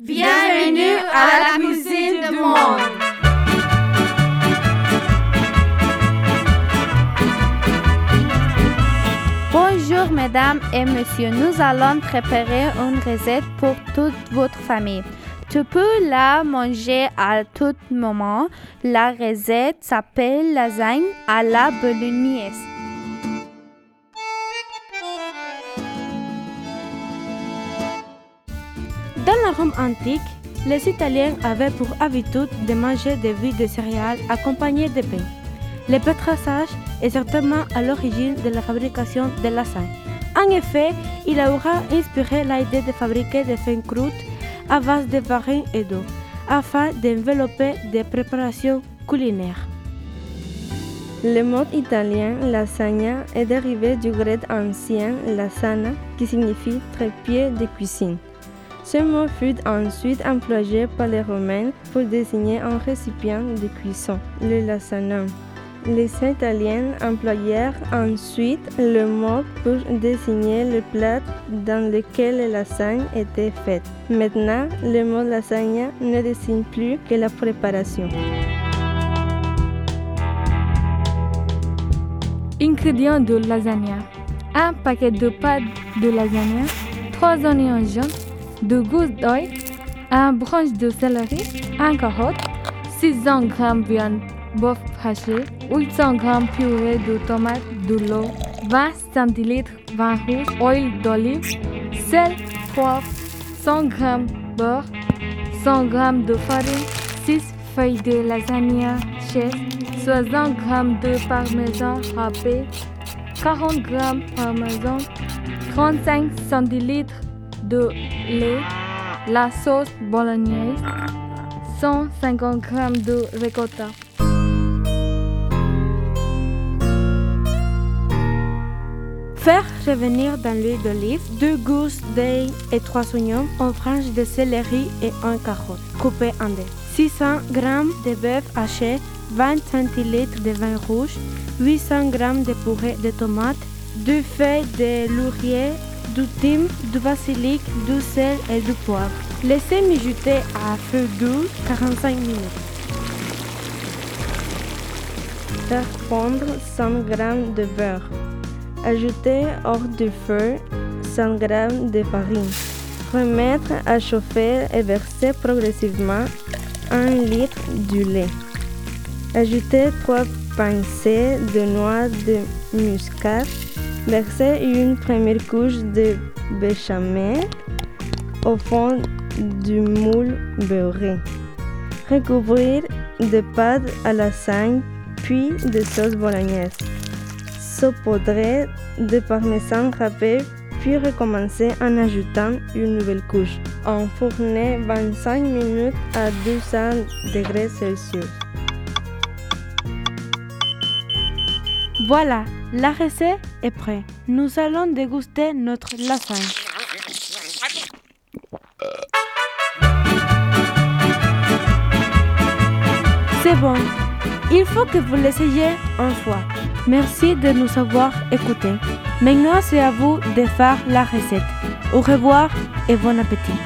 Bienvenue à la cuisine du monde. Bonjour mesdames et messieurs, nous allons préparer une recette pour toute votre famille. Tu peux la manger à tout moment. La recette s'appelle lasagne à la bolognaise. Dans la Rome antique, les Italiens avaient pour habitude de manger des huiles de céréales accompagnées de pain. Le pétrassage est certainement à l'origine de la fabrication de lasagne. En effet, il aura inspiré l'idée de fabriquer des fins croûtes à base de farine et d'eau, afin d'envelopper des préparations culinaires. Le mot italien lasagna est dérivé du grec ancien lasana qui signifie trépied de cuisine. Ce mot fut ensuite employé par les Romains pour désigner un récipient de cuisson, le lasanum. Les Italiens employèrent ensuite le mot pour désigner le plat dans lequel la lasagne était faite. Maintenant, le mot lasagna ne désigne plus que la préparation. Ingrédients de lasagna. Un paquet de pâte de lasagna, 3 oignons jaunes, 2 gousses d'oeil, un branche de céleri, un carotte, 600 g viande bœuf haché, 800 g purée de tomates, de l'eau, 20 cl vin rouge, huile d'olive, sel, poivre, 100 g beurre, 100 g de farine, 6 feuilles de lasagna chèvre, 60 g de parmesan râpé, 40 g parmesan, 35 cl de la sauce bolognaise, 150 g de ricotta. Faire revenir dans l'huile d'olive deux gousses d'ail et trois oignons, en franges de céleri et un carotte coupé en deux. 600 g de bœuf haché, 20 cl de vin rouge, 800 g de purée de tomates, deux feuilles de laurier, du thym, du basilic, du sel et du poivre. Laissez mijoter à feu doux 45 minutes. Faire fondre 100 g de beurre. Ajoutez hors du feu 100 g de farine. Remettre à chauffer et verser progressivement 1 litre du lait. Ajoutez 3 pincées de noix de muscade. Versez une première couche de béchamel au fond du moule beurré. Recouvrir de pâte à lasagne puis de sauce bolognaise saupoudrer de parmesan râpé, puis recommencer en ajoutant une nouvelle couche. Enfourner 25 minutes à 200 degrés Celsius. Voilà, la recette est prête. Nous allons déguster notre lasagne. C'est bon. Il faut que vous l'essayiez une fois. Merci de nous avoir écoutés. Maintenant, c'est à vous de faire la recette. Au revoir et bon appétit.